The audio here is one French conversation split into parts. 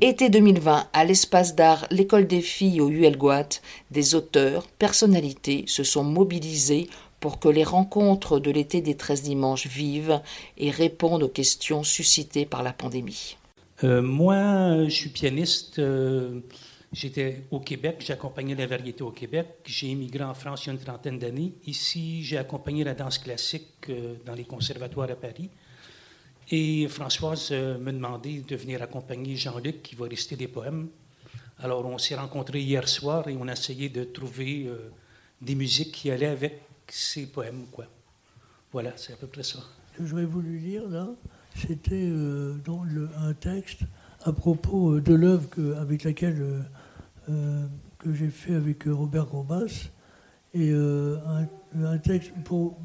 Été 2020, à l'espace d'art L'école des filles au ULGOAT, des auteurs, personnalités se sont mobilisés pour que les rencontres de l'été des 13 dimanches vivent et répondent aux questions suscitées par la pandémie. Euh, moi, je suis pianiste. Euh, j'étais au Québec, j'ai accompagné la variété au Québec. J'ai immigré en France il y a une trentaine d'années. Ici, j'ai accompagné la danse classique euh, dans les conservatoires à Paris. Et Françoise me demandait de venir accompagner Jean-Luc qui va réciter des poèmes. Alors, on s'est rencontrés hier soir et on a essayé de trouver des musiques qui allaient avec ces poèmes. Voilà, c'est à peu près ça. Ce que j'aurais voulu lire, là, c'était euh, un texte à propos euh, de l'œuvre avec laquelle euh, euh, que j'ai fait avec Robert Gombas. Et un, un, texte pour.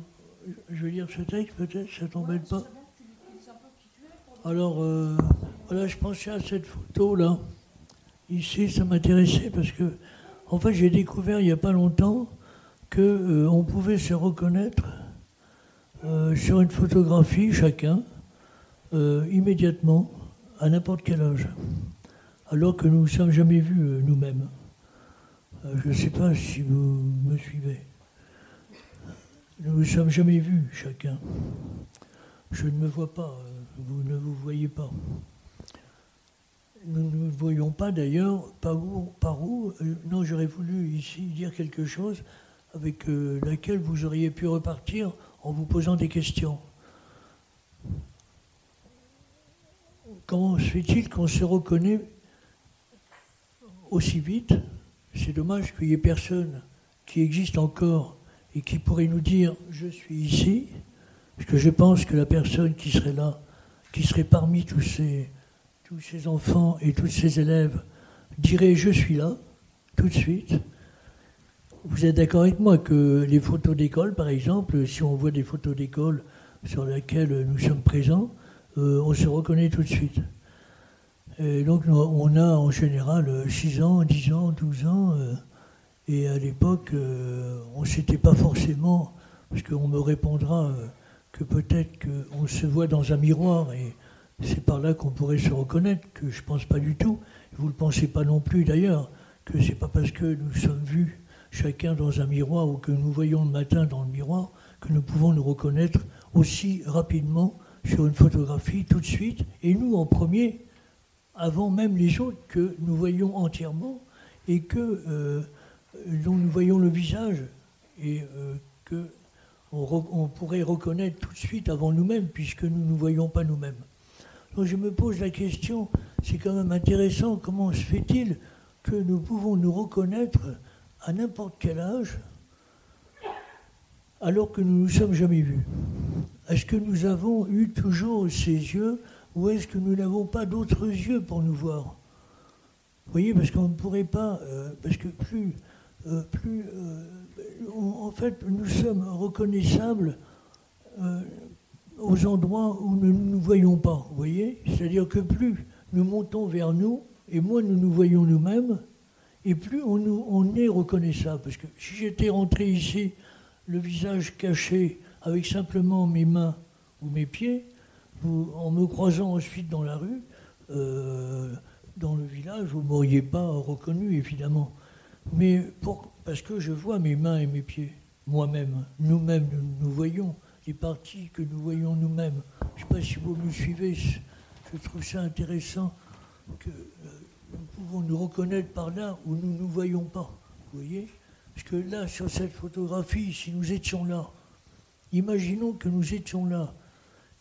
Je vais lire ce texte, peut-être, ça t'embête pas Alors, voilà, je pensais à cette photo-là. Ici, ça m'intéressait parce que, en fait, j'ai découvert il n'y a pas longtemps qu'on euh, pouvait se reconnaître euh, sur une photographie chacun euh, immédiatement à n'importe quel âge, alors que nous ne sommes jamais vus nous-mêmes. je ne sais pas si vous me suivez. Nous ne sommes jamais vus chacun. Je ne me vois pas, vous ne vous voyez pas. Nous ne voyons pas d'ailleurs par où, où non, j'aurais voulu ici dire quelque chose avec euh, laquelle vous auriez pu repartir en vous posant des questions. Comment se fait-il qu'on se reconnaît aussi vite? C'est dommage qu'il n'y ait personne qui existe encore et qui pourrait nous dire je suis ici, parce que je pense que la personne qui serait là, qui serait parmi tous ces, tous ces enfants et tous ces élèves, dirait je suis là, tout de suite. Vous êtes d'accord avec moi que les photos d'école, par exemple, si on voit des photos d'école sur lesquelles nous sommes présents, euh, on se reconnaît tout de suite. Et donc on a en général 6 ans, 10 ans, 12 ans, euh, et à l'époque, euh, on ne s'était pas forcément, parce qu'on me répondra que peut-être qu'on se voit dans un miroir, et c'est par là qu'on pourrait se reconnaître, que je ne pense pas du tout. Vous ne le pensez pas non plus d'ailleurs, que c'est pas parce que nous sommes vus chacun dans un miroir ou que nous voyons le matin dans le miroir, que nous pouvons nous reconnaître aussi rapidement sur une photographie tout de suite, et nous en premier, avant même les autres que nous voyons entièrement et que euh, dont nous voyons le visage et euh, que on, pourrait reconnaître tout de suite avant nous-mêmes puisque nous ne nous voyons pas nous-mêmes. Donc je me pose la question, c'est quand même intéressant, comment se fait-il que nous pouvons nous reconnaître à n'importe quel âge, alors que nous ne nous sommes jamais vus? Est-ce que nous avons eu toujours ces yeux ou est-ce que nous n'avons pas d'autres yeux pour nous voir? Vous voyez, parce qu'on ne pourrait pas, euh, parce que plus, euh, plus euh, en fait, nous sommes reconnaissables aux endroits où nous ne nous voyons pas, vous voyez? C'est-à-dire que plus nous montons vers nous, et moins nous nous voyons nous-mêmes, et plus on, est reconnaissable. Parce que si j'étais rentré ici, le visage caché, avec simplement mes mains ou mes pieds, en me croisant ensuite dans la rue, euh, dans le village, vous ne m'auriez pas reconnu, évidemment. Mais parce que je vois mes mains et mes pieds, moi-même, nous-mêmes, nous, voyons les parties que nous voyons nous-mêmes. Je ne sais pas si vous me suivez, je trouve ça intéressant que euh, nous pouvons nous reconnaître par là où nous ne nous voyons pas. Vous voyez? Parce que là, sur cette photographie, si nous étions là, imaginons que nous étions là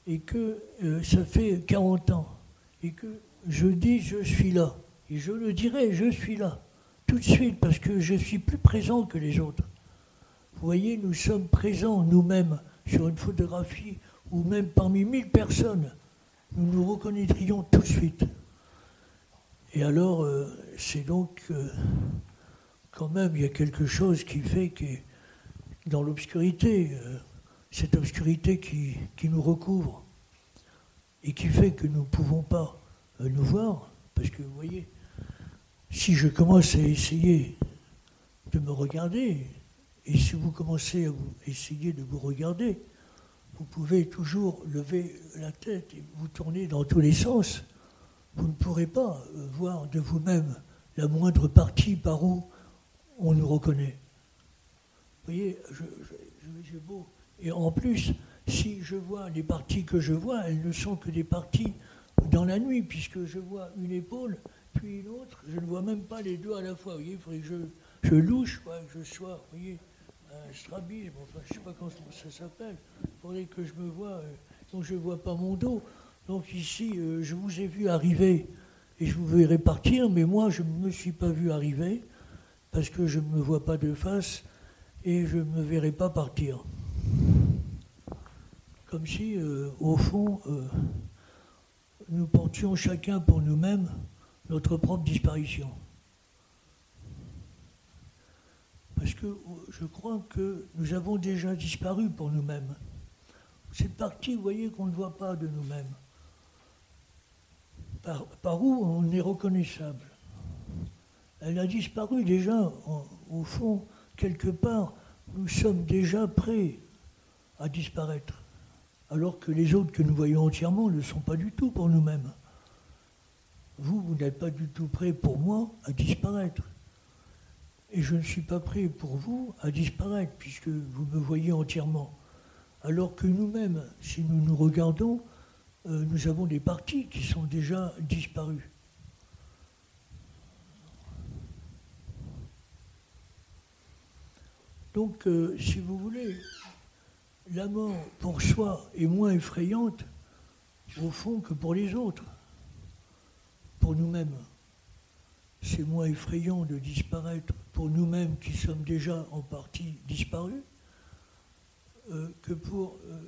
et que euh, ça fait 40 ans et que je dis je suis là. Et je le dirai, je suis là, tout de suite, parce que je suis plus présent que les autres. Vous voyez, nous sommes présents nous-mêmes sur une photographie ou même parmi mille personnes. Nous nous reconnaîtrions tout de suite. Et alors, euh, c'est donc euh, quand même, il y a quelque chose qui fait que dans l'obscurité, euh, cette obscurité qui, qui, nous recouvre et qui fait que nous ne pouvons pas nous voir, parce que vous voyez, si je commence à essayer de me regarder, et si vous commencez à vous essayer de vous regarder, vous pouvez toujours lever la tête et vous tourner dans tous les sens vous ne pourrez pas voir de vous-même la moindre partie par où on nous reconnaît. Vous voyez, j'ai beau. Et en plus, si je vois les parties que je vois, elles ne sont que des parties dans la nuit, puisque je vois une épaule, puis une autre, je ne vois même pas les deux à la fois. Vous voyez, il faudrait que je, louche, quoi, que je sois, vous voyez, un strabisme, enfin, je ne sais pas comment ça s'appelle. Il faudrait que je me vois, euh, donc je ne vois pas mon dos. Donc ici, euh, je vous ai vu arriver et je vous verrai partir, mais moi, je ne me suis pas vu arriver parce que je ne me vois pas de face et je ne me verrai pas partir. Comme si, euh, au fond, nous portions chacun pour nous-mêmes notre propre disparition. Parce que je crois que nous avons déjà disparu pour nous-mêmes. Cette partie, vous voyez, qu'on ne voit pas de nous-mêmes. Par, où on est reconnaissable? Elle a disparu déjà, au fond, quelque part, nous sommes déjà prêts à disparaître alors que les autres que nous voyons entièrement ne sont pas du tout pour nous-mêmes. Vous, vous n'êtes pas du tout prêt pour moi à disparaître. Et je ne suis pas prêt pour vous à disparaître, puisque vous me voyez entièrement. Alors que nous-mêmes, si nous nous regardons, euh, nous avons des parties qui sont déjà disparues. Donc, euh, si vous voulez, la mort pour soi est moins effrayante, au fond, que pour les autres, nous-mêmes. C'est moins effrayant de disparaître pour nous-mêmes qui sommes déjà en partie disparus euh, que pour euh,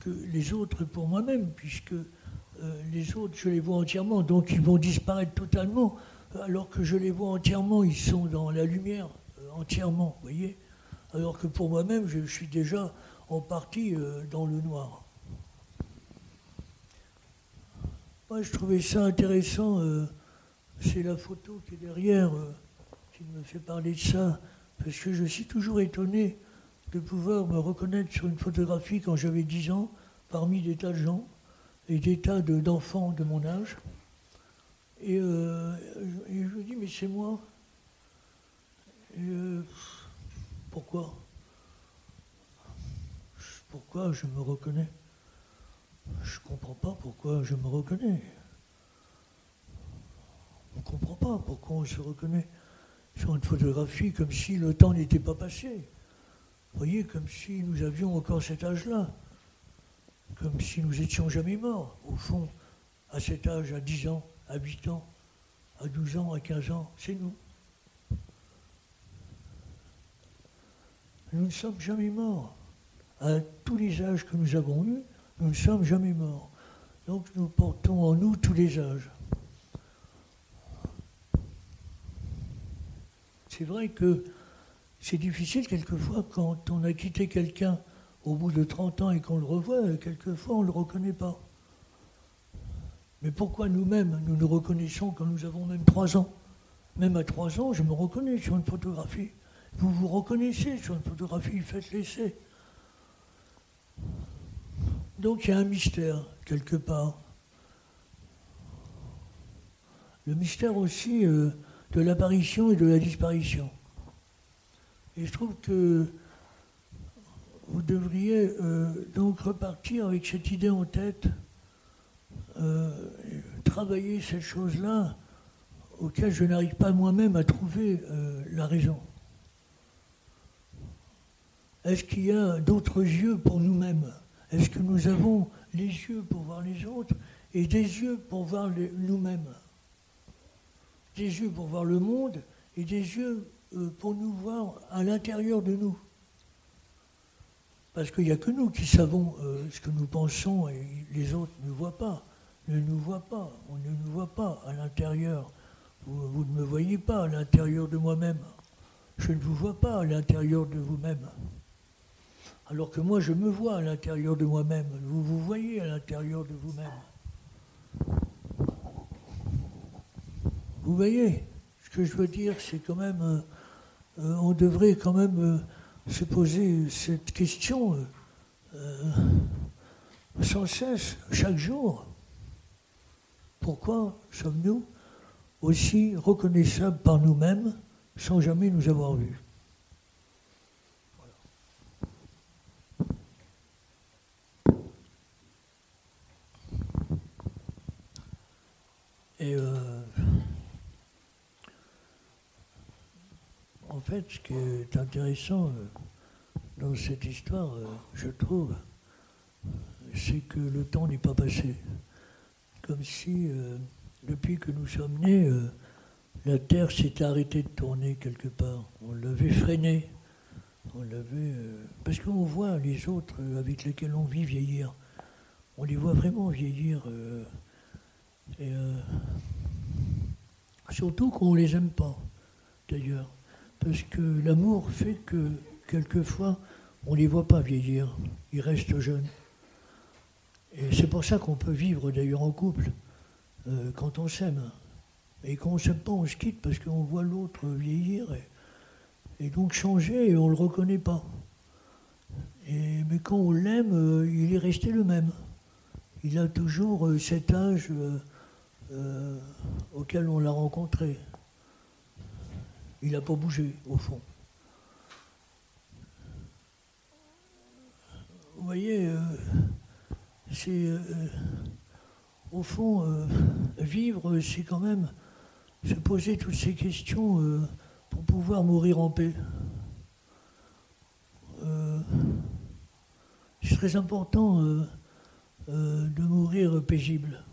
que les autres pour moi-même, puisque euh, les autres, je les vois entièrement, donc ils vont disparaître totalement, alors que je les vois entièrement, ils sont dans la lumière entièrement, voyez alors que pour moi-même, je suis déjà en partie dans le noir. Moi, je trouvais ça intéressant. Euh, c'est la photo qui est derrière euh, qui me fait parler de ça, parce que je suis toujours étonné de pouvoir me reconnaître sur une photographie quand j'avais 10 ans, parmi des tas de gens et des tas d'enfants de, mon âge. Et, et, je me dis, mais c'est moi. Et, pourquoi? Pourquoi je me reconnais? Je ne comprends pas pourquoi je me reconnais. On ne comprend pas pourquoi on se reconnaît sur une photographie comme si le temps n'était pas passé. Vous voyez, comme si nous avions encore cet âge-là. Comme si nous étions jamais morts. Au fond, à cet âge, à 10 ans, à 8 ans, à 12 ans, à 15 ans, c'est nous. Nous ne sommes jamais morts. À tous les âges que nous avons eus, nous ne sommes jamais morts. Donc nous portons en nous tous les âges. C'est vrai que c'est difficile quelquefois quand on a quitté quelqu'un au bout de 30 ans et qu'on le revoit, quelquefois on ne le reconnaît pas. Mais pourquoi nous-mêmes, nous nous reconnaissons quand nous avons même 3 ans? Même à 3 ans, je me reconnais sur une photographie. Vous vous reconnaissez sur une photographie, faites l'essai. Donc il y a un mystère quelque part. Le mystère aussi euh, de l'apparition et de la disparition. Et je trouve que vous devriez euh, donc repartir avec cette idée en tête, euh, travailler cette chose-là auquel je n'arrive pas moi-même à trouver la raison. Est-ce qu'il y a d'autres yeux pour nous-mêmes? Est-ce que nous avons les yeux pour voir les autres et des yeux pour voir nous-mêmes? Des yeux pour voir le monde et des yeux euh, pour nous voir à l'intérieur de nous. Parce qu'il n'y a que nous qui savons euh, ce que nous pensons et les autres ne voient pas, ne nous voient pas, on ne nous voit pas à l'intérieur. vous ne me voyez pas à l'intérieur de moi-même. Je ne vous vois pas à l'intérieur de vous-même. Alors que moi, je me vois à l'intérieur de moi-même. Vous vous voyez à l'intérieur de vous-même. Vous voyez Ce que je veux dire, c'est quand même. Euh, euh, on devrait quand même euh, se poser cette question sans cesse, chaque jour. pourquoi sommes-nous aussi reconnaissables par nous-mêmes sans jamais nous avoir vus? Et euh, en fait, ce qui est intéressant euh, dans cette histoire, euh, je trouve, c'est que le temps n'est pas passé. Comme si, depuis que nous sommes nés, la Terre s'était arrêtée de tourner quelque part. On l'avait freinée. On l'avait. parce qu'on voit les autres avec lesquels on vit vieillir. On les voit vraiment vieillir. Euh, surtout qu'on ne les aime pas, d'ailleurs. Parce que l'amour fait que, quelquefois, on ne les voit pas vieillir. Ils restent jeunes. Et c'est pour ça qu'on peut vivre, d'ailleurs, en couple, euh, quand on s'aime. Et quand on ne s'aime pas, on se quitte parce qu'on voit l'autre vieillir et, donc changer et on ne le reconnaît pas. Mais quand on l'aime, euh, il est resté le même. Il a toujours cet âge auquel on l'a rencontré. Il n'a pas bougé, au fond. Vous voyez, euh, c'est. Euh, au fond, vivre, c'est quand même se poser toutes ces questions pour pouvoir mourir en paix. c'est très important de mourir paisible.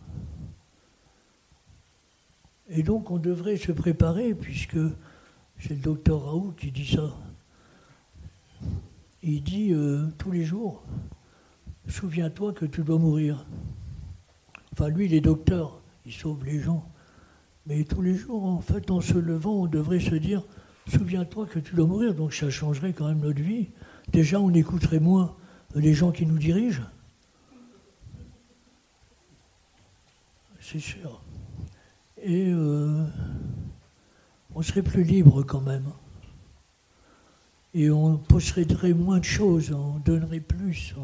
Et donc on devrait se préparer, puisque c'est le docteur Raoult qui dit ça. Il dit euh, tous les jours, souviens-toi que tu dois mourir. Enfin, lui, il est docteur, il sauve les gens. Mais tous les jours, en fait, en se levant, on devrait se dire, souviens-toi que tu dois mourir. Donc ça changerait quand même notre vie. Déjà, on écouterait moins les gens qui nous dirigent. C'est sûr et euh, on serait plus libre quand même. Et on posséderait moins de choses, on donnerait plus,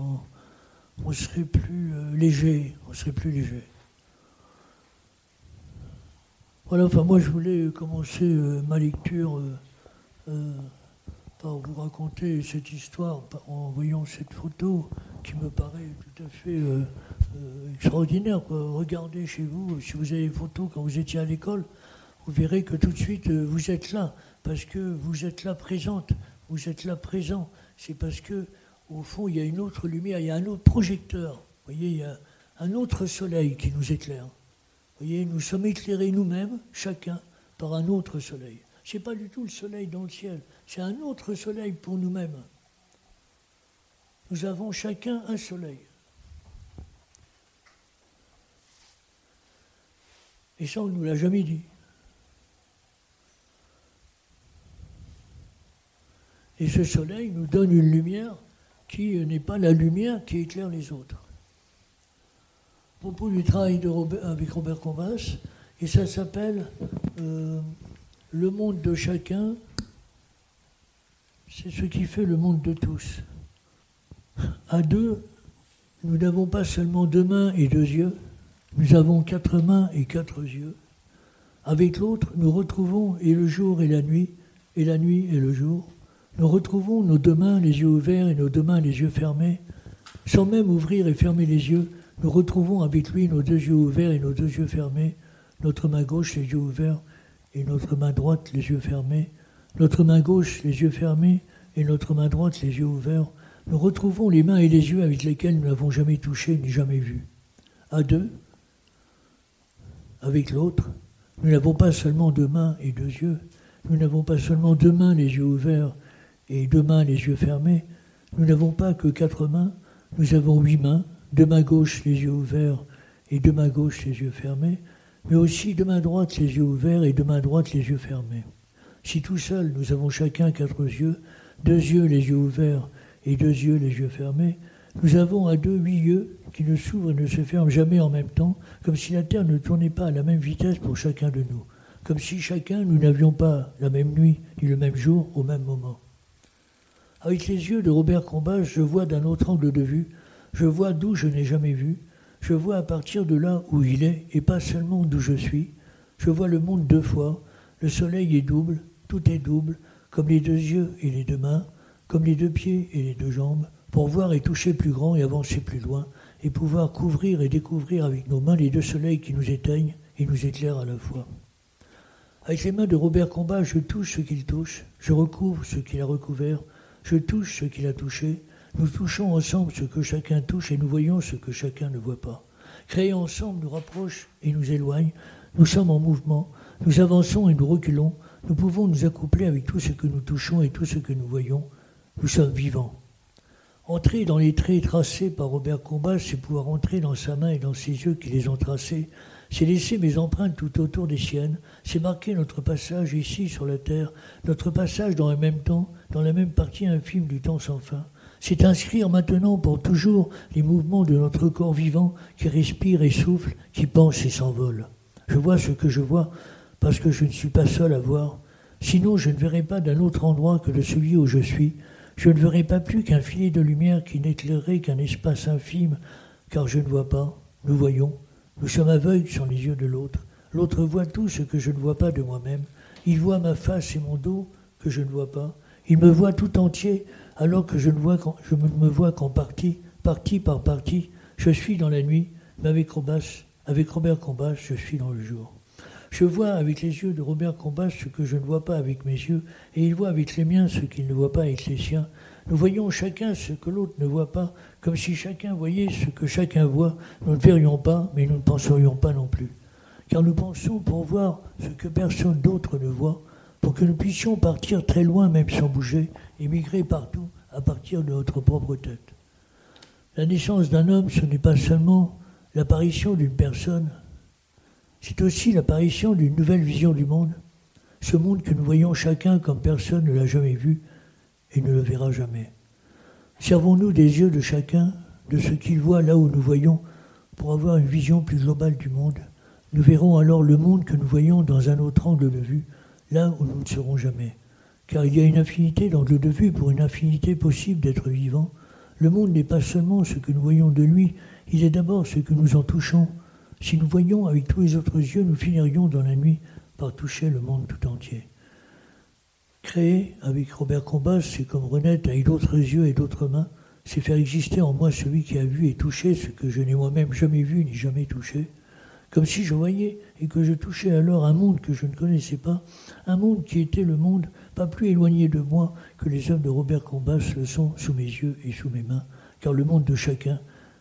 on, serait plus euh, léger, on serait plus léger. Voilà, enfin moi je voulais commencer euh, ma lecture vous raconter cette histoire en voyant cette photo qui me paraît tout à fait euh, extraordinaire. Regardez chez vous, si vous avez des photos quand vous étiez à l'école, vous verrez que tout de suite euh, vous êtes là, parce que vous êtes là présente, vous êtes là présent. C'est parce que, au fond, il y a une autre lumière, il y a un autre projecteur. Vous voyez, il y a un autre soleil qui nous éclaire. Vous voyez, nous sommes éclairés nous-mêmes, chacun, par un autre soleil. Ce n'est pas du tout le soleil dans le ciel, c'est un autre soleil pour nous-mêmes. Nous avons chacun un soleil. Et ça, on ne nous l'a jamais dit. Et ce soleil nous donne une lumière qui n'est pas la lumière qui éclaire les autres. À propos du travail avec Robert Combas, et ça s'appelle euh, Le monde de chacun, c'est ce qui fait le monde de tous. À deux, nous n'avons pas seulement deux mains et deux yeux, nous avons quatre mains et quatre yeux. Avec l'autre, nous retrouvons et le jour et la nuit, et la nuit et le jour. Nous retrouvons nos deux mains, les yeux ouverts et nos deux mains, les yeux fermés. Sans même ouvrir et fermer les yeux, nous retrouvons avec lui nos deux yeux ouverts et nos deux yeux fermés, notre main gauche, les yeux ouverts, et notre main droite, les yeux fermés, notre main gauche, les yeux fermés, et notre main droite, les yeux ouverts. Nous retrouvons les mains et les yeux avec lesquels nous n'avons jamais touché ni jamais vu. À deux, avec l'autre. Nous n'avons pas seulement deux mains et deux yeux, nous n'avons pas seulement deux mains, les yeux ouverts, et deux mains, les yeux fermés, nous n'avons pas que quatre mains, nous avons huit mains, deux mains gauches, les yeux ouverts, et deux mains gauches, les yeux fermés, mais aussi deux mains droites, les yeux ouverts, et deux mains droites, les yeux fermés. Si tout seul, nous avons chacun quatre yeux, deux yeux, les yeux ouverts, et deux yeux, les yeux fermés, nous avons à deux huit yeux qui ne s'ouvrent et ne se ferment jamais en même temps, comme si la Terre ne tournait pas à la même vitesse pour chacun de nous, comme si chacun nous n'avions pas la même nuit ni le même jour au même moment. Avec les yeux de Robert Combas, je vois d'un autre angle de vue, je vois d'où je n'ai jamais vu, Je vois à partir de là où il est, et pas seulement d'où je suis. Je vois le monde deux fois. Le soleil est double, tout est double, comme les deux yeux et les deux mains, comme les deux pieds et les deux jambes, pour voir et toucher plus grand et avancer plus loin, et pouvoir couvrir et découvrir avec nos mains les deux soleils qui nous éteignent et nous éclairent à la fois. Avec les mains de Robert Combat, je touche ce qu'il touche, je recouvre ce qu'il a recouvert, je touche ce qu'il a touché, nous touchons ensemble ce que chacun touche et nous voyons ce que chacun ne voit pas. Créer ensemble nous rapproche et nous éloigne, nous sommes en mouvement, nous avançons et nous reculons, nous pouvons nous accoupler avec tout ce que nous touchons et tout ce que nous voyons, nous sommes vivants. Entrer dans les traits tracés par Robert Combas, c'est pouvoir entrer dans sa main et dans ses yeux qui les ont tracés, c'est laisser mes empreintes tout autour des siennes, c'est marquer notre passage ici sur la terre, notre passage dans le même temps, dans la même partie infime du temps sans fin. C'est inscrire maintenant pour toujours les mouvements de notre corps vivant qui respire et souffle, qui pense et s'envole. Je vois ce que je vois parce que je ne suis pas seul à voir. Sinon, je ne verrai pas d'un autre endroit que de celui où je suis. Je ne verrai pas plus qu'un filet de lumière qui n'éclairerait qu'un espace infime, car je ne vois pas. Nous voyons. Nous sommes aveugles sur les yeux de l'autre. L'autre voit tout ce que je ne vois pas de moi-même. Il voit ma face et mon dos que je ne vois pas. Il me voit tout entier alors que je ne, me vois qu'en partie, partie par partie. Je suis dans la nuit, mais avec, avec Robert Combas, je suis dans le jour. Je vois avec les yeux de Robert Combas ce que je ne vois pas avec mes yeux, et il voit avec les miens ce qu'il ne voit pas avec les siens. Nous voyons chacun ce que l'autre ne voit pas, comme si chacun voyait ce que chacun voit. Nous ne verrions pas, mais nous ne penserions pas non plus. Car nous pensons pour voir ce que personne d'autre ne voit, pour que nous puissions partir très loin même sans bouger, et migrer partout à partir de notre propre tête. La naissance d'un homme, ce n'est pas seulement l'apparition d'une personne, c'est aussi l'apparition d'une nouvelle vision du monde, ce monde que nous voyons chacun comme personne ne l'a jamais vu et ne le verra jamais. Servons-nous des yeux de chacun, de ce qu'il voit là où nous voyons, pour avoir une vision plus globale du monde. Nous verrons alors le monde que nous voyons dans un autre angle de vue, là où nous ne serons jamais. Car il y a une infinité d'angles de vue pour une infinité possible d'être vivant. Le monde n'est pas seulement ce que nous voyons de lui, il est d'abord ce que nous en touchons, si nous voyions avec tous les autres yeux, nous finirions dans la nuit par toucher le monde tout entier. Créer avec Robert Combas, c'est comme renaître avec d'autres yeux et d'autres mains, c'est faire exister en moi celui qui a vu et touché ce que je n'ai moi-même jamais vu ni jamais touché, comme si je voyais et que je touchais alors un monde que je ne connaissais pas, un monde qui était le monde pas plus éloigné de moi que les œuvres de Robert Combas le sont sous mes yeux et sous mes mains, car le monde de chacun,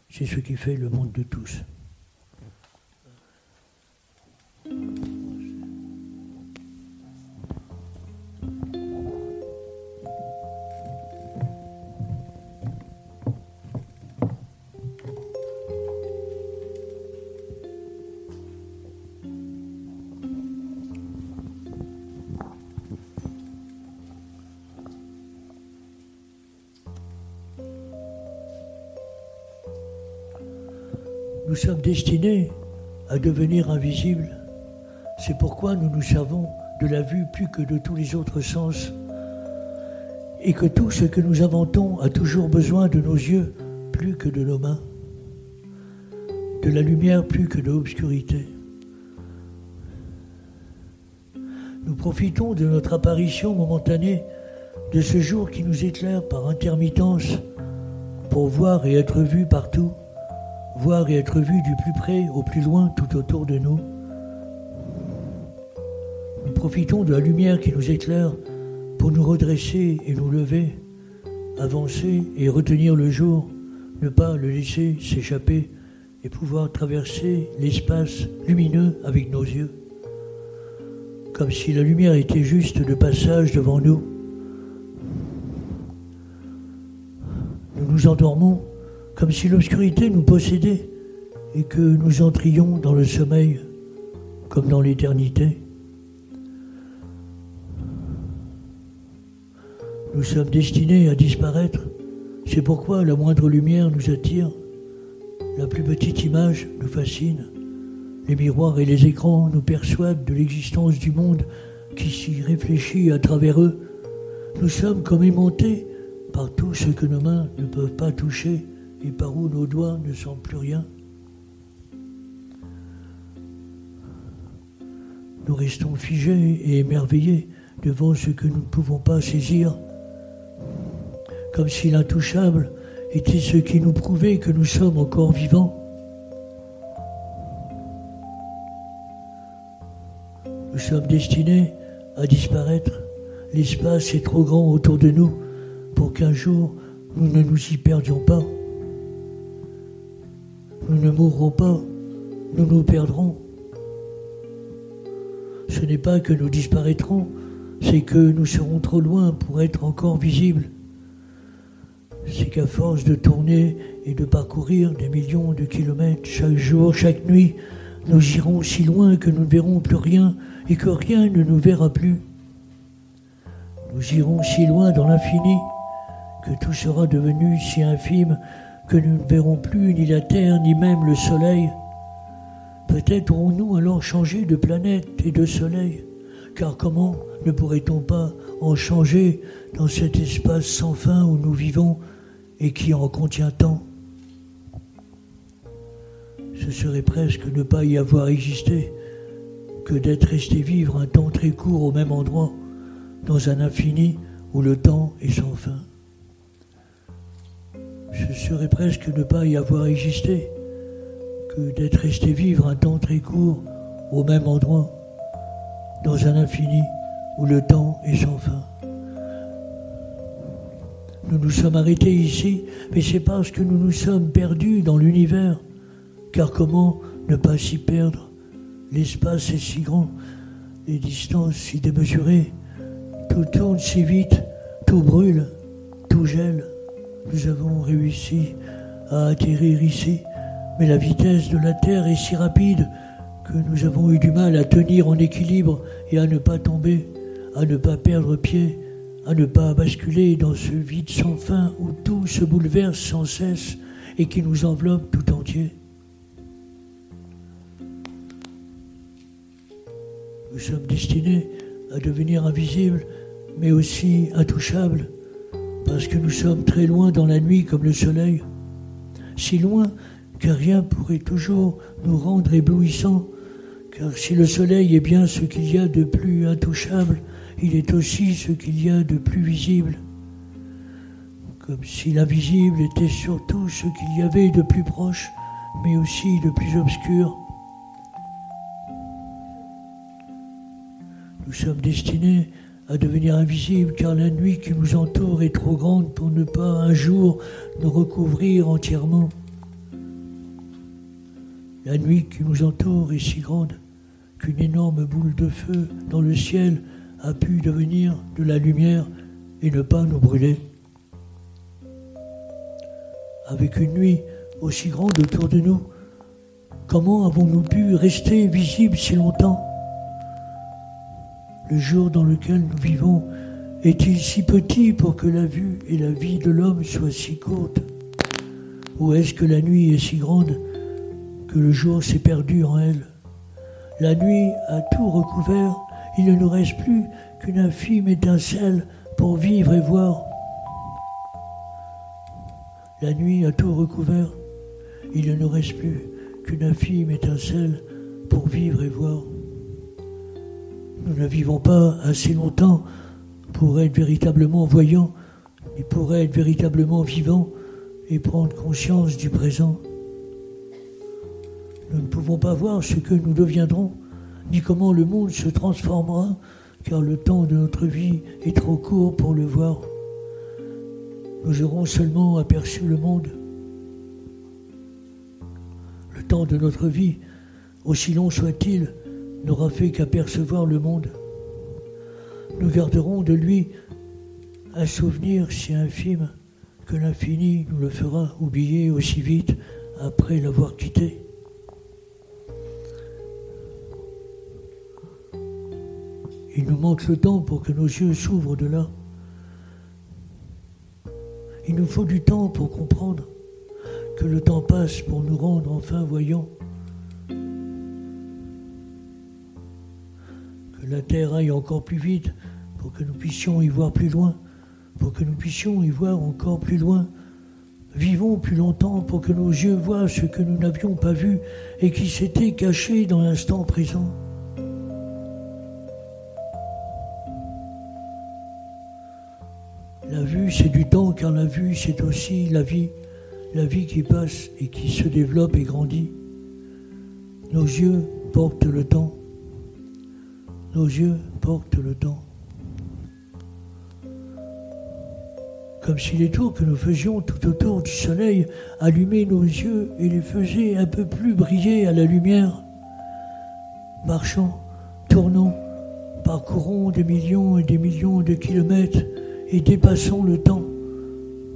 c'est ce qui fait le monde de tous. Sommes destinés à devenir invisibles. C'est pourquoi nous nous servons de la vue plus que de tous les autres sens et que tout ce que nous inventons a toujours besoin de nos yeux plus que de nos mains, de la lumière plus que de l'obscurité. Nous profitons de notre apparition momentanée, de ce jour qui nous éclaire par intermittence, pour voir et être vus partout voir et être vu du plus près au plus loin tout autour de nous. Nous profitons de la lumière qui nous éclaire pour nous redresser et nous lever, avancer et retenir le jour, ne pas le laisser s'échapper et pouvoir traverser l'espace lumineux avec nos yeux, comme si la lumière était juste de passage devant nous. Nous nous endormons comme si l'obscurité nous possédait et que nous entrions dans le sommeil comme dans l'éternité. Nous sommes destinés à disparaître, c'est pourquoi la moindre lumière nous attire, la plus petite image nous fascine, les miroirs et les écrans nous persuadent de l'existence du monde qui s'y réfléchit à travers eux. Nous sommes comme aimantés par tout ce que nos mains ne peuvent pas toucher et par où nos doigts ne sentent plus rien. Nous restons figés et émerveillés devant ce que nous ne pouvons pas saisir, comme si l'intouchable était ce qui nous prouvait que nous sommes encore vivants. Nous sommes destinés à disparaître. L'espace est trop grand autour de nous pour qu'un jour nous ne nous y perdions pas. Nous ne mourrons pas, nous nous perdrons. Ce n'est pas que nous disparaîtrons, c'est que nous serons trop loin pour être encore visibles. C'est qu'à force de tourner et de parcourir des millions de kilomètres chaque jour, chaque nuit, nous irons si loin que nous ne verrons plus rien et que rien ne nous verra plus. Nous irons si loin dans l'infini que tout sera devenu si infime que nous ne verrons plus ni la Terre ni même le Soleil. Peut-être aurons-nous alors changé de planète et de Soleil, car comment ne pourrait-on pas en changer dans cet espace sans fin où nous vivons et qui en contient tant? Ce serait presque ne pas y avoir existé que d'être resté vivre un temps très court au même endroit, dans un infini où le temps est sans fin. Ce serait presque ne pas y avoir existé que d'être resté vivre un temps très court au même endroit, dans un infini où le temps est sans fin. Nous nous sommes arrêtés ici, mais c'est parce que nous nous sommes perdus dans l'univers. Car comment ne pas s'y perdre? L'espace est si grand, les distances si démesurées, tout tourne si vite, tout brûle, tout gèle. Nous avons réussi à atterrir ici, mais la vitesse de la Terre est si rapide que nous avons eu du mal à tenir en équilibre et à ne pas tomber, à ne pas perdre pied, à ne pas basculer dans ce vide sans fin où tout se bouleverse sans cesse et qui nous enveloppe tout entier. Nous sommes destinés à devenir invisibles, mais aussi intouchables, parce que nous sommes très loin dans la nuit comme le soleil, si loin que rien pourrait toujours nous rendre éblouissants, car si le soleil est bien ce qu'il y a de plus intouchable, il est aussi ce qu'il y a de plus visible, comme si l'invisible était surtout ce qu'il y avait de plus proche, mais aussi de plus obscur. Nous sommes destinés à devenir invisibles car la nuit qui nous entoure est trop grande pour ne pas un jour nous recouvrir entièrement. La nuit qui nous entoure est si grande qu'une énorme boule de feu dans le ciel a pu devenir de la lumière et ne pas nous brûler. Avec une nuit aussi grande autour de nous, comment avons-nous pu rester visibles si longtemps? Le jour dans lequel nous vivons est-il si petit pour que la vue et la vie de l'homme soient si courtes Ou est-ce que la nuit est si grande que le jour s'est perdu en elle La nuit a tout recouvert il ne nous reste plus qu'une infime étincelle pour vivre et voir. La nuit a tout recouvert, il ne nous reste plus qu'une infime étincelle pour vivre et voir. Nous ne vivons pas assez longtemps pour être véritablement voyants, et pour être véritablement vivants et prendre conscience du présent. Nous ne pouvons pas voir ce que nous deviendrons ni comment le monde se transformera, car le temps de notre vie est trop court pour le voir. Nous aurons seulement aperçu le monde. Le temps de notre vie, aussi long soit-il, n'aura fait qu'apercevoir le monde. Nous garderons de lui un souvenir si infime que l'infini nous le fera oublier aussi vite après l'avoir quitté. Il nous manque le temps pour que nos yeux s'ouvrent de là. Il nous faut du temps pour comprendre que le temps passe pour nous rendre enfin voyants. la Terre aille encore plus vite, pour que nous puissions y voir plus loin, pour que nous puissions y voir encore plus loin. Vivons plus longtemps pour que nos yeux voient ce que nous n'avions pas vu et qui s'était caché dans l'instant présent. La vue, c'est du temps, car la vue, c'est aussi la vie, la vie qui passe et qui se développe et grandit. Nos yeux portent le temps. Nos yeux portent le temps. Comme si les tours que nous faisions tout autour du soleil allumaient nos yeux et les faisaient un peu plus briller à la lumière. Marchons, tournons, parcourons des millions et des millions de kilomètres et dépassons le temps,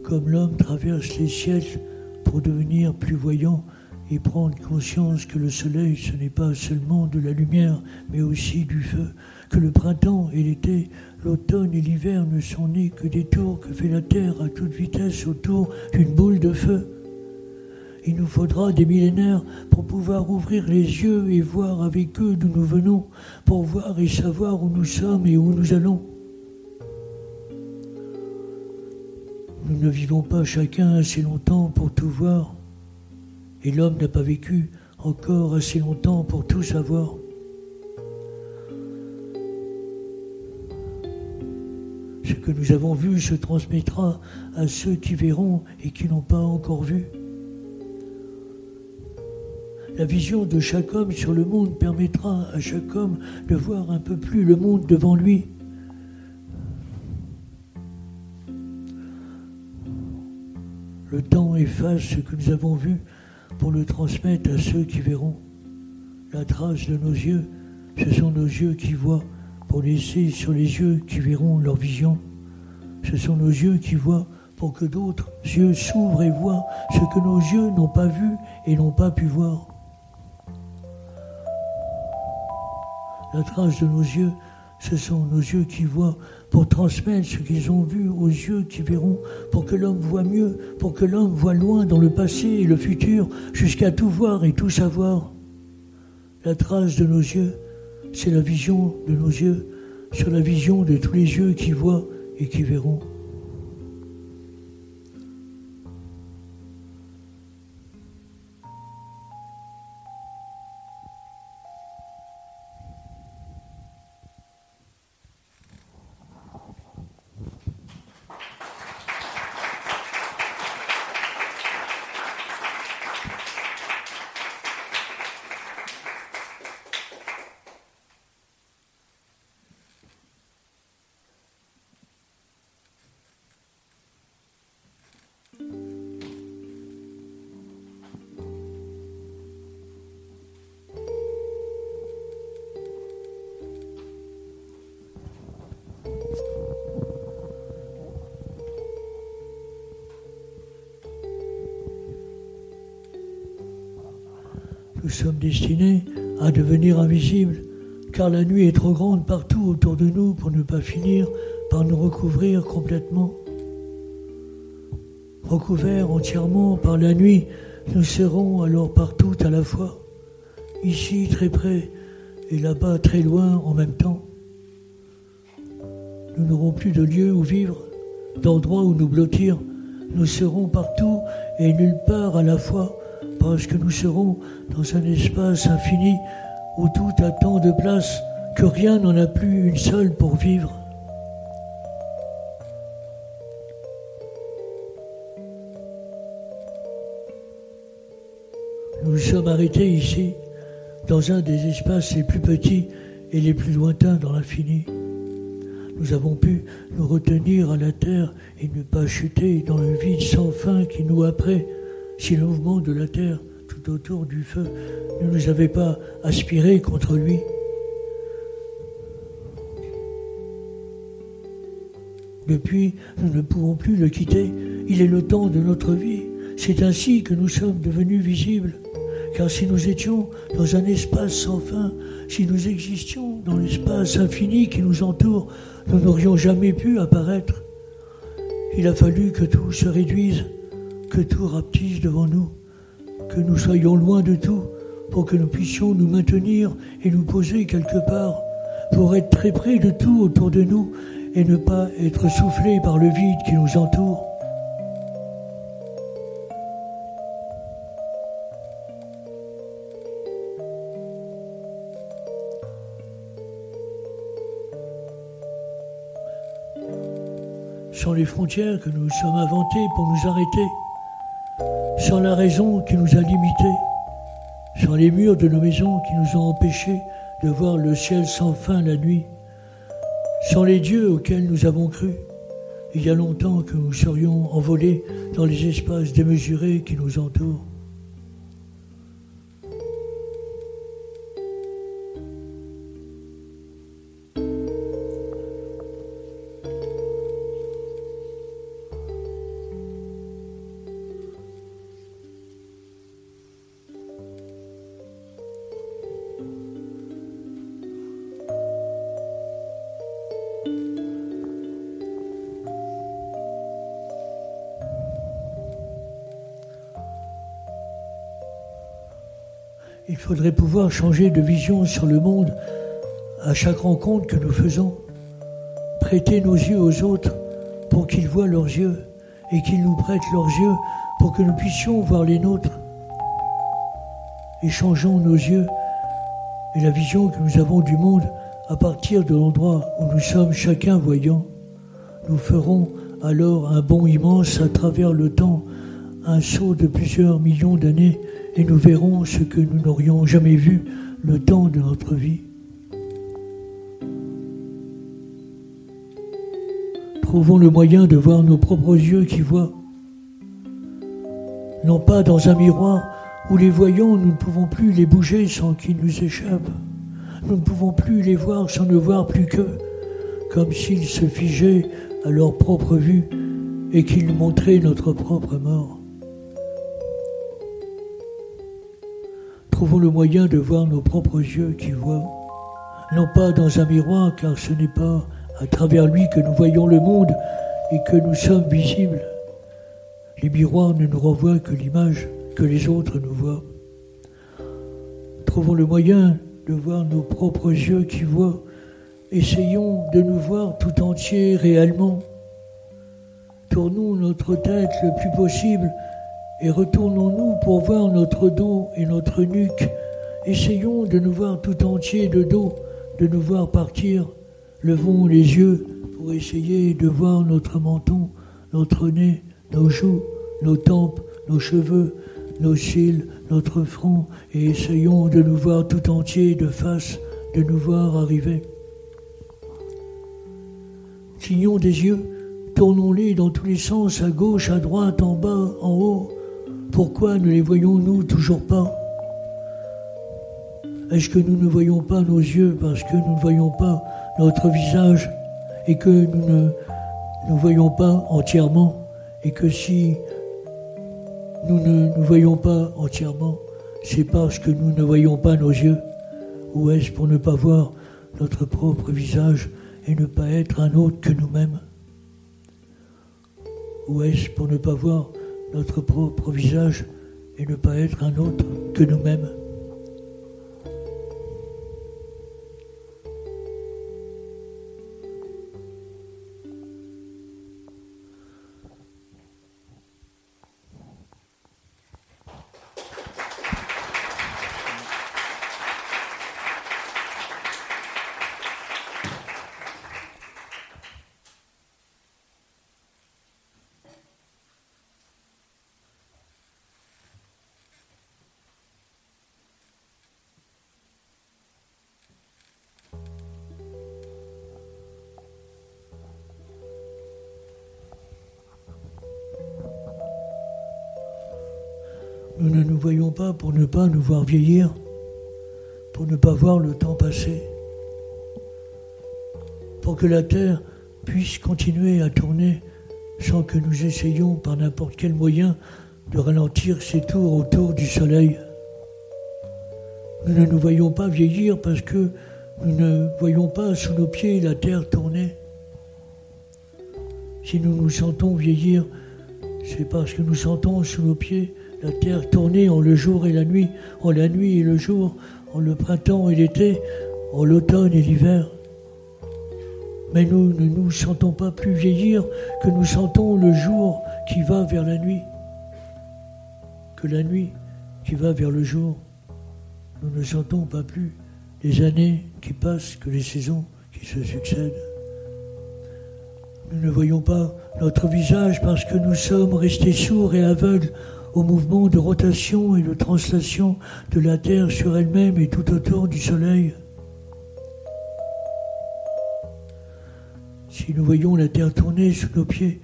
comme l'homme traverse les siècles pour devenir plus voyant et prendre conscience que le soleil, ce n'est pas seulement de la lumière, mais aussi du feu, que le printemps et l'été, l'automne et l'hiver ne sont nés que des tours que fait la Terre à toute vitesse autour d'une boule de feu. Il nous faudra des millénaires pour pouvoir ouvrir les yeux et voir avec eux d'où nous venons, pour voir et savoir où nous sommes et où nous allons. Nous ne vivons pas chacun assez longtemps pour tout voir, et l'homme n'a pas vécu encore assez longtemps pour tout savoir. Ce que nous avons vu se transmettra à ceux qui verront et qui n'ont pas encore vu. La vision de chaque homme sur le monde permettra à chaque homme de voir un peu plus le monde devant lui. Le temps efface ce que nous avons vu pour le transmettre à ceux qui verront. La trace de nos yeux, ce sont nos yeux qui voient pour laisser sur les yeux qui verront leur vision. Ce sont nos yeux qui voient pour que d'autres yeux s'ouvrent et voient ce que nos yeux n'ont pas vu et n'ont pas pu voir. La trace de nos yeux, ce sont nos yeux qui voient pour transmettre ce qu'ils ont vu aux yeux qui verront, pour que l'homme voit mieux, pour que l'homme voit loin dans le passé et le futur, jusqu'à tout voir et tout savoir. La trace de nos yeux, c'est la vision de nos yeux sur la vision de tous les yeux qui voient et qui verront. Nous sommes destinés à devenir invisibles, car la nuit est trop grande partout autour de nous pour ne pas finir par nous recouvrir complètement. Recouverts entièrement par la nuit, nous serons alors partout à la fois, ici très près et là-bas très loin en même temps. Nous n'aurons plus de lieu où vivre, d'endroit où nous blottir. Nous serons partout et nulle part à la fois parce que nous serons dans un espace infini où tout a tant de place que rien n'en a plus une seule pour vivre. Nous sommes arrêtés ici, dans un des espaces les plus petits et les plus lointains dans l'infini. Nous avons pu nous retenir à la terre et ne pas chuter dans le vide sans fin qui nous après si le mouvement de la terre tout autour du feu ne nous avait pas aspiré contre lui. Depuis, nous ne pouvons plus le quitter. Il est le temps de notre vie. C'est ainsi que nous sommes devenus visibles. Car si nous étions dans un espace sans fin, si nous existions dans l'espace infini qui nous entoure, nous n'aurions jamais pu apparaître. Il a fallu que tout se réduise que tout rapetisse devant nous, que nous soyons loin de tout, pour que nous puissions nous maintenir et nous poser quelque part, pour être très près de tout autour de nous et ne pas être soufflés par le vide qui nous entoure. sans les frontières que nous sommes inventées pour nous arrêter, sans la raison qui nous a limités, sans les murs de nos maisons qui nous ont empêchés de voir le ciel sans fin la nuit, sans les dieux auxquels nous avons cru. Il y a longtemps que nous serions envolés dans les espaces démesurés qui nous entourent. Faudrait pouvoir changer de vision sur le monde à chaque rencontre que nous faisons. Prêter nos yeux aux autres pour qu'ils voient leurs yeux et qu'ils nous prêtent leurs yeux pour que nous puissions voir les nôtres. Échangeons nos yeux et la vision que nous avons du monde à partir de l'endroit où nous sommes chacun voyant. Nous ferons alors un bond immense à travers le temps, un saut de plusieurs millions d'années et nous verrons ce que nous n'aurions jamais vu le temps de notre vie. Trouvons le moyen de voir nos propres yeux qui voient, non pas dans un miroir où les voyants, nous ne pouvons plus les bouger sans qu'ils nous échappent. Nous ne pouvons plus les voir sans ne voir plus qu'eux, comme s'ils se figeaient à leur propre vue et qu'ils montraient notre propre mort. Trouvons le moyen de voir nos propres yeux qui voient, non pas dans un miroir, car ce n'est pas à travers lui que nous voyons le monde et que nous sommes visibles. Les miroirs ne nous renvoient que l'image que les autres nous voient. Trouvons le moyen de voir nos propres yeux qui voient. Essayons de nous voir tout entier réellement. Tournons notre tête le plus possible et retournons-nous pour voir notre dos et notre nuque. Essayons de nous voir tout entier de dos, de nous voir partir. Levons les yeux pour essayer de voir notre menton, notre nez, nos joues, nos tempes, nos cheveux, nos cils, notre front, et essayons de nous voir tout entier de face, de nous voir arriver. Clignons des yeux, tournons-les dans tous les sens, à gauche, à droite, en bas, en haut, pourquoi ne les voyons-nous toujours pas Est-ce que nous ne voyons pas nos yeux parce que nous ne voyons pas notre visage et que nous ne nous voyons pas entièrement et que si nous ne nous voyons pas entièrement, c'est parce que nous ne voyons pas nos yeux Ou est-ce pour ne pas voir notre propre visage et ne pas être un autre que nous-mêmes Ou est-ce pour ne pas voir notre propre visage et ne pas être un autre que nous-mêmes. Nous ne nous voyons pas pour ne pas nous voir vieillir, pour ne pas voir le temps passer, pour que la Terre puisse continuer à tourner sans que nous essayions par n'importe quel moyen de ralentir ses tours autour du Soleil. Nous ne nous voyons pas vieillir parce que nous ne voyons pas sous nos pieds la Terre tourner. Si nous nous sentons vieillir, c'est parce que nous sentons sous nos pieds la terre tournait en le jour et la nuit, en la nuit et le jour, en le printemps et l'été, en l'automne et l'hiver. Mais nous ne nous sentons pas plus vieillir que nous sentons le jour qui va vers la nuit, que la nuit qui va vers le jour. Nous ne sentons pas plus les années qui passent que les saisons qui se succèdent. Nous ne voyons pas notre visage parce que nous sommes restés sourds et aveugles au mouvement de rotation et de translation de la Terre sur elle-même et tout autour du Soleil. Si nous voyions la Terre tourner sous nos pieds,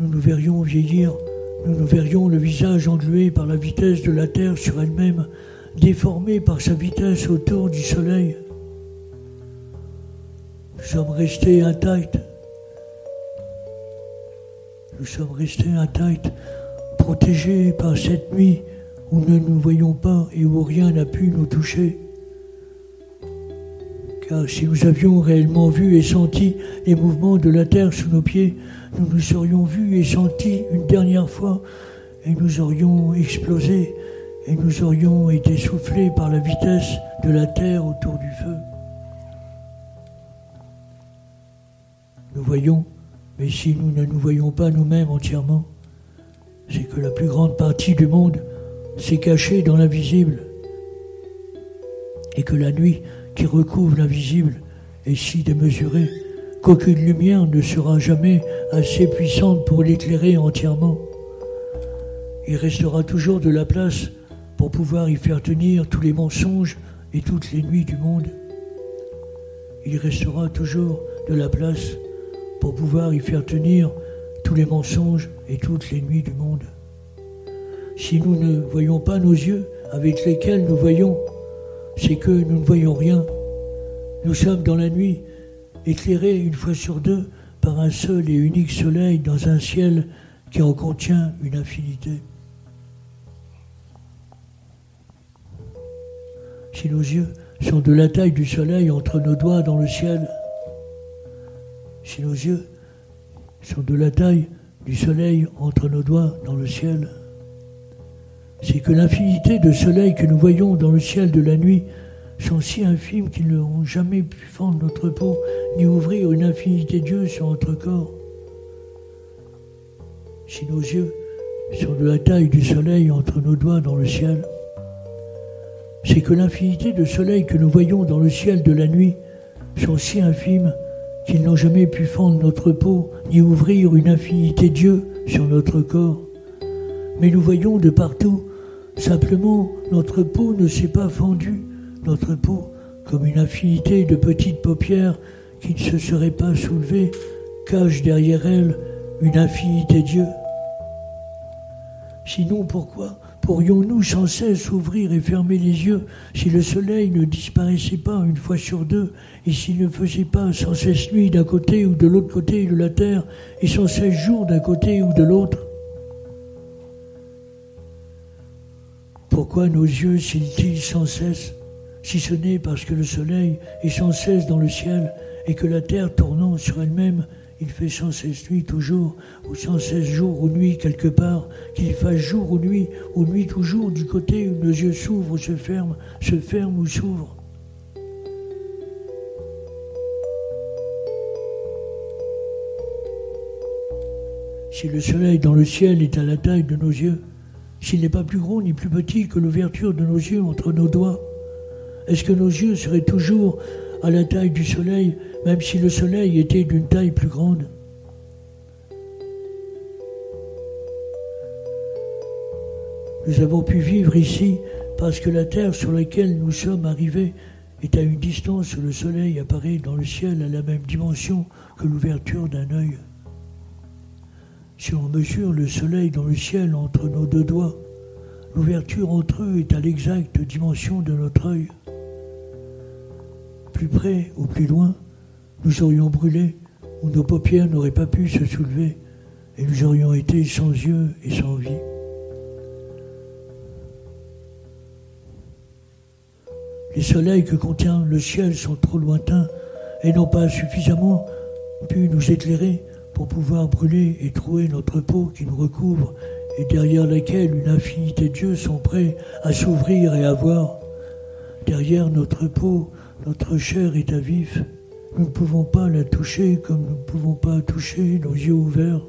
nous nous verrions vieillir, nous nous verrions le visage englué par la vitesse de la Terre sur elle-même, déformé par sa vitesse autour du Soleil. Nous sommes restés intacts. Nous sommes restés intacts protégés par cette nuit où nous ne nous voyons pas et où rien n'a pu nous toucher. Car si nous avions réellement vu et senti les mouvements de la terre sous nos pieds, nous nous serions vus et sentis une dernière fois et nous aurions explosé et nous aurions été soufflés par la vitesse de la terre autour du feu. Nous voyons, mais si nous ne nous voyons pas nous-mêmes entièrement, c'est que la plus grande partie du monde s'est cachée dans l'invisible et que la nuit qui recouvre l'invisible est si démesurée qu'aucune lumière ne sera jamais assez puissante pour l'éclairer entièrement. Il restera toujours de la place pour pouvoir y faire tenir tous les mensonges et toutes les nuits du monde. Il restera toujours de la place pour pouvoir y faire tenir tous les mensonges et toutes les nuits du monde. Si nous ne voyons pas nos yeux avec lesquels nous voyons, c'est que nous ne voyons rien. Nous sommes dans la nuit, éclairés une fois sur deux par un seul et unique soleil dans un ciel qui en contient une infinité. Si nos yeux sont de la taille du soleil entre nos doigts dans le ciel, si nos yeux sont de la taille du soleil entre nos doigts dans le ciel, c'est que l'infinité de soleils que nous voyons dans le ciel de la nuit sont si infimes qu'ils n'auront jamais pu fendre notre peau ni ouvrir une infinité de Dieu sur notre corps. Si nos yeux sont de la taille du soleil entre nos doigts dans le ciel, c'est que l'infinité de soleils que nous voyons dans le ciel de la nuit sont si infimes qu'ils n'ont jamais pu fendre notre peau, ni ouvrir une infinité Dieu sur notre corps. Mais nous voyons de partout, simplement notre peau ne s'est pas fendue, notre peau comme une infinité de petites paupières qui ne se seraient pas soulevées, cache derrière elle une infinité Dieu. Sinon, pourquoi pourrions-nous sans cesse ouvrir et fermer les yeux si le soleil ne disparaissait pas une fois sur deux et s'il ne faisait pas sans cesse nuit d'un côté ou de l'autre côté de la terre et sans cesse jour d'un côté ou de l'autre? Pourquoi nos yeux scintillent sans cesse si ce n'est parce que le soleil est sans cesse dans le ciel et que la terre tournant sur elle-même il fait sans cesse nuit toujours, ou sans cesse jour ou nuit quelque part, qu'il fasse jour ou nuit, ou nuit toujours, du côté où nos yeux s'ouvrent ou se ferment, se ferment ou s'ouvrent. Si le soleil dans le ciel est à la taille de nos yeux, s'il n'est pas plus gros ni plus petit que l'ouverture de nos yeux entre nos doigts, est-ce que nos yeux seraient toujours à la taille du soleil même si le soleil était d'une taille plus grande. Nous avons pu vivre ici parce que la terre sur laquelle nous sommes arrivés est à une distance où le soleil apparaît dans le ciel à la même dimension que l'ouverture d'un œil. Si on mesure le soleil dans le ciel entre nos deux doigts, l'ouverture entre eux est à l'exacte dimension de notre œil. Plus près ou plus loin, nous aurions brûlé, où nos paupières n'auraient pas pu se soulever, et nous aurions été sans yeux et sans vie. Les soleils que contient le ciel sont trop lointains et n'ont pas suffisamment pu nous éclairer pour pouvoir brûler et trouer notre peau qui nous recouvre et derrière laquelle une infinité de dieux sont prêts à s'ouvrir et à voir. Derrière notre peau, notre chair est à vif nous ne pouvons pas la toucher comme nous ne pouvons pas toucher nos yeux ouverts.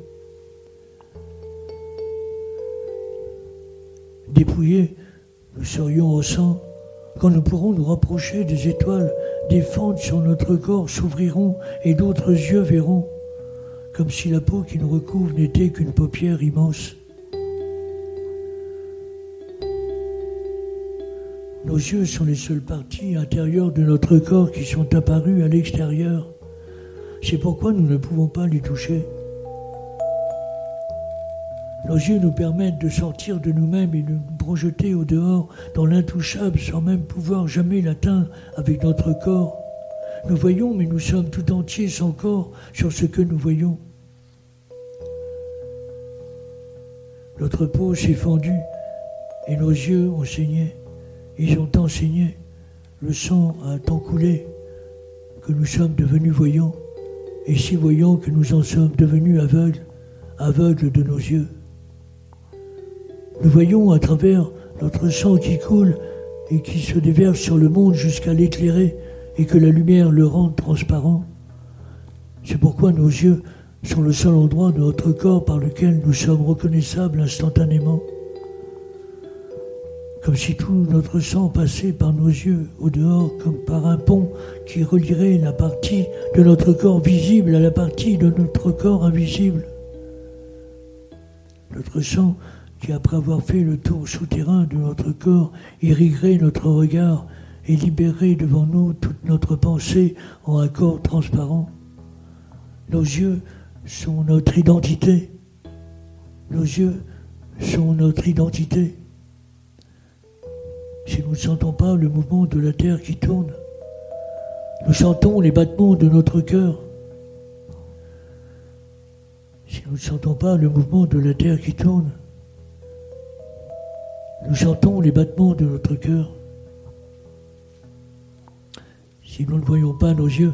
Dépouillés, nous serions au sang. Quand nous pourrons nous rapprocher des étoiles, des fentes sur notre corps s'ouvriront et d'autres yeux verront. comme si la peau qui nous recouvre n'était qu'une paupière immense. Nos yeux sont les seules parties intérieures de notre corps qui sont apparues à l'extérieur. C'est pourquoi nous ne pouvons pas les toucher. Nos yeux nous permettent de sortir de nous-mêmes et de nous projeter au dehors dans l'intouchable sans même pouvoir jamais l'atteindre avec notre corps. Nous voyons, mais nous sommes tout entiers sans corps sur ce que nous voyons. Notre peau s'est fendue et nos yeux ont saigné. Ils ont tant saigné, le sang a tant coulé que nous sommes devenus voyants et si voyants que nous en sommes devenus aveugles, aveugles de nos yeux. Nous voyons à travers notre sang qui coule et qui se déverse sur le monde jusqu'à l'éclairer et que la lumière le rende transparent. C'est pourquoi nos yeux sont le seul endroit de notre corps par lequel nous sommes reconnaissables instantanément. Comme si tout notre sang passait par nos yeux au dehors, comme par un pont qui relierait la partie de notre corps visible à la partie de notre corps invisible. Notre sang qui, après avoir fait le tour souterrain de notre corps, irriguerait notre regard et libérer devant nous toute notre pensée en un corps transparent. Nos yeux sont notre identité. Nos yeux sont notre identité. Si nous ne sentons pas le mouvement de la terre qui tourne, nous sentons les battements de notre cœur. Si nous ne sentons pas le mouvement de la terre qui tourne, nous sentons les battements de notre cœur. Si nous ne voyons pas nos yeux,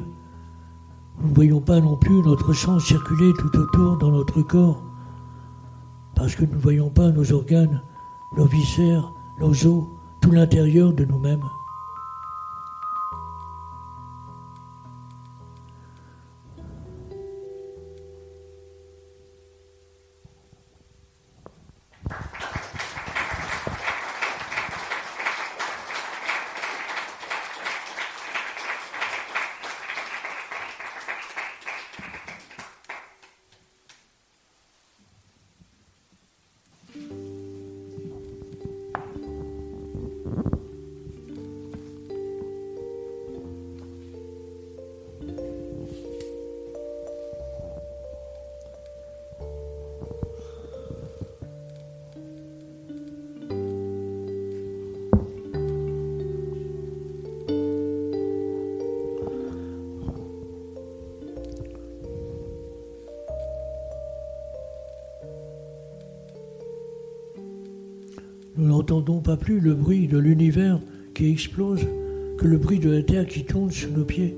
nous ne voyons pas non plus notre sang circuler tout autour dans notre corps, parce que nous ne voyons pas nos organes, nos viscères, nos os, tout l'intérieur de nous-mêmes. Nous n'entendons pas plus le bruit de l'univers qui explose que le bruit de la terre qui tourne sous nos pieds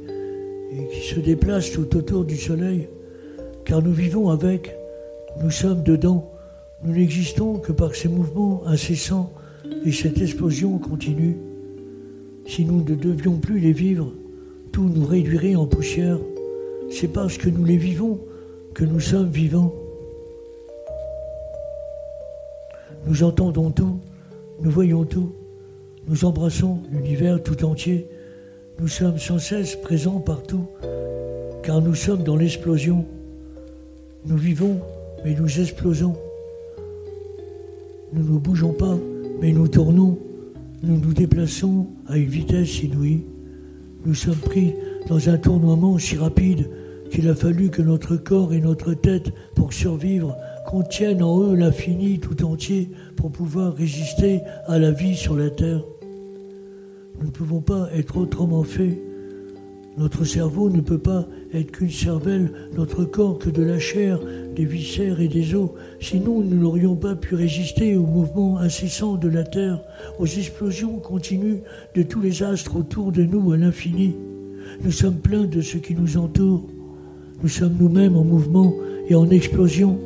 et qui se déplace tout autour du soleil, car nous vivons avec, nous sommes dedans, nous n'existons que par ces mouvements incessants et cette explosion continue. Si nous ne devions plus les vivre, tout nous réduirait en poussière. C'est parce que nous les vivons que nous sommes vivants. Nous entendons tout, nous voyons tout, nous embrassons l'univers tout entier, nous sommes sans cesse présents partout, car nous sommes dans l'explosion. Nous vivons, mais nous explosons. Nous ne bougeons pas, mais nous tournons. Nous nous déplaçons à une vitesse inouïe. Nous sommes pris dans un tournoiement si rapide qu'il a fallu que notre corps et notre tête, pour survivre, contiennent en eux l'infini tout entier pour pouvoir résister à la vie sur la terre. Nous ne pouvons pas être autrement faits. Notre cerveau ne peut pas être qu'une cervelle, notre corps que de la chair, des viscères et des os. Sinon, nous n'aurions pas pu résister aux mouvements incessants de la Terre, aux explosions continues de tous les astres autour de nous à l'infini. Nous sommes pleins de ce qui nous entoure. Nous sommes nous-mêmes en mouvement et en explosion.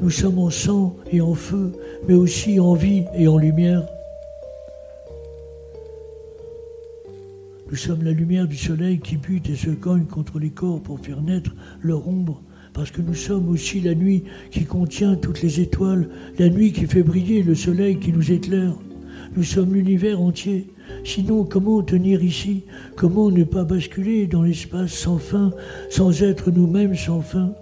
Nous sommes en sang et en feu, mais aussi en vie et en lumière. Nous sommes la lumière du soleil qui bute et se cogne contre les corps pour faire naître leur ombre, parce que nous sommes aussi la nuit qui contient toutes les étoiles, la nuit qui fait briller le soleil qui nous éclaire. Nous sommes l'univers entier. Sinon, comment tenir ici? Comment ne pas basculer dans l'espace sans fin, sans être nous-mêmes sans fin?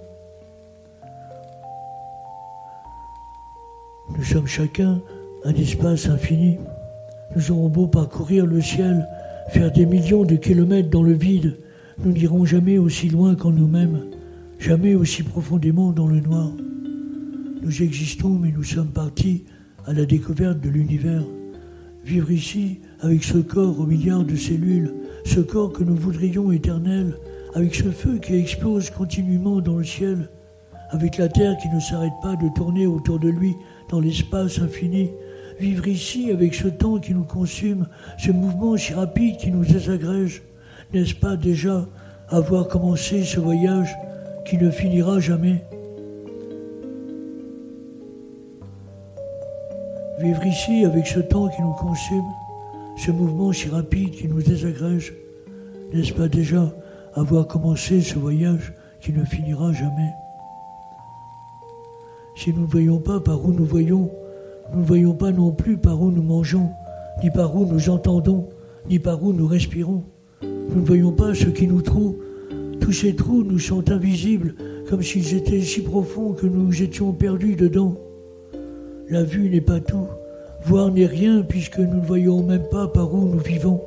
Nous sommes chacun un espace infini. Nous aurons beau parcourir le ciel, faire des millions de kilomètres dans le vide, nous n'irons jamais aussi loin qu'en nous-mêmes, jamais aussi profondément dans le noir. Nous existons, mais nous sommes partis à la découverte de l'univers. Vivre ici, avec ce corps aux milliards de cellules, ce corps que nous voudrions éternel, avec ce feu qui explose continuellement dans le ciel, avec la terre qui ne s'arrête pas de tourner autour de lui dans l'espace infini, vivre ici avec ce temps qui nous consume, ce mouvement si rapide qui nous désagrège, n'est-ce pas déjà avoir commencé ce voyage qui ne finira jamais? Vivre ici avec ce temps qui nous consume, ce mouvement si rapide qui nous désagrège, n'est-ce pas déjà avoir commencé ce voyage qui ne finira jamais? Si nous ne voyons pas par où nous voyons, nous ne voyons pas non plus par où nous mangeons, ni par où nous entendons, ni par où nous respirons. Nous ne voyons pas ce qui nous troue. Tous ces trous nous sont invisibles, comme s'ils étaient si profonds que nous étions perdus dedans. La vue n'est pas tout, voir n'est rien puisque nous ne voyons même pas par où nous vivons.